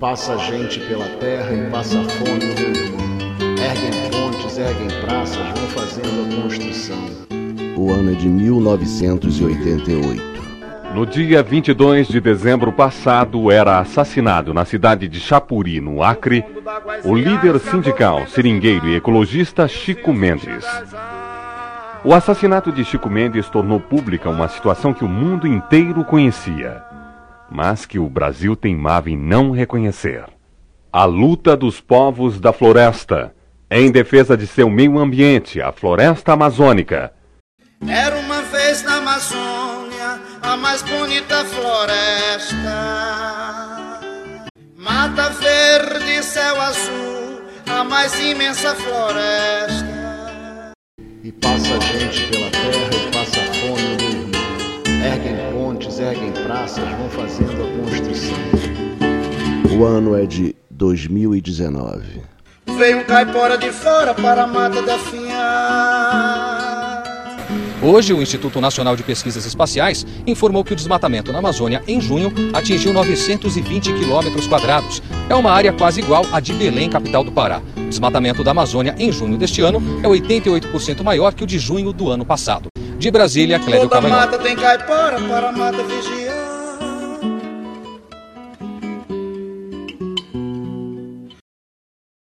Passa gente pela terra e passa fome, meu irmão. Erguem pontes, erguem praças, vão fazendo a construção. O ano é de 1988. No dia 22 de dezembro passado, era assassinado na cidade de Chapuri, no Acre, o líder sindical, seringueiro e ecologista Chico Mendes. O assassinato de Chico Mendes tornou pública uma situação que o mundo inteiro conhecia, mas que o Brasil teimava em não reconhecer. A luta dos povos da floresta, em defesa de seu meio ambiente, a floresta amazônica. Era uma vez na Amazônia a mais bonita floresta. Mata verde, céu azul, a mais imensa floresta. E passa gente pela erguem praças, vão fazendo a construção. O ano é de 2019. Veio um caipora de fora para a mata definhar. Hoje, o Instituto Nacional de Pesquisas Espaciais informou que o desmatamento na Amazônia, em junho, atingiu 920 quilômetros quadrados. É uma área quase igual à de Belém, capital do Pará. O desmatamento da Amazônia em junho deste ano é 88% maior que o de junho do ano passado. De Brasília, Clébio Toda mata tem caipora para mata vigiar.